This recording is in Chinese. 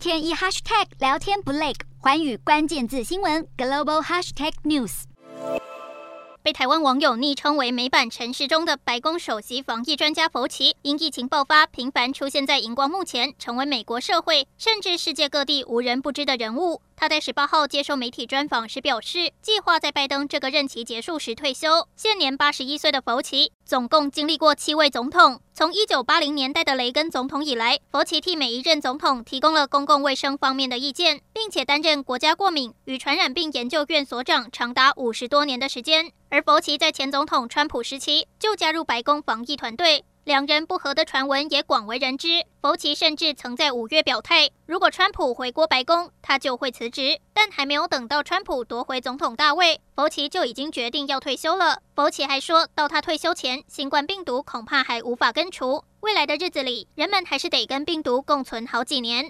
天一 hashtag 聊天不累，环宇关键字新闻 global hashtag news。被台湾网友昵称为“美版城市中”的白宫首席防疫专家佛奇，因疫情爆发，频繁出现在荧光幕前，成为美国社会甚至世界各地无人不知的人物。他在十八号接受媒体专访时表示，计划在拜登这个任期结束时退休。现年八十一岁的佛奇，总共经历过七位总统。从一九八零年代的雷根总统以来，佛奇替每一任总统提供了公共卫生方面的意见，并且担任国家过敏与传染病研究院所长长达五十多年的时间。而佛奇在前总统川普时期就加入白宫防疫团队。两人不和的传闻也广为人知，福奇甚至曾在五月表态，如果川普回国白宫，他就会辞职。但还没有等到川普夺回总统大位，福奇就已经决定要退休了。福奇还说到，他退休前，新冠病毒恐怕还无法根除，未来的日子里，人们还是得跟病毒共存好几年。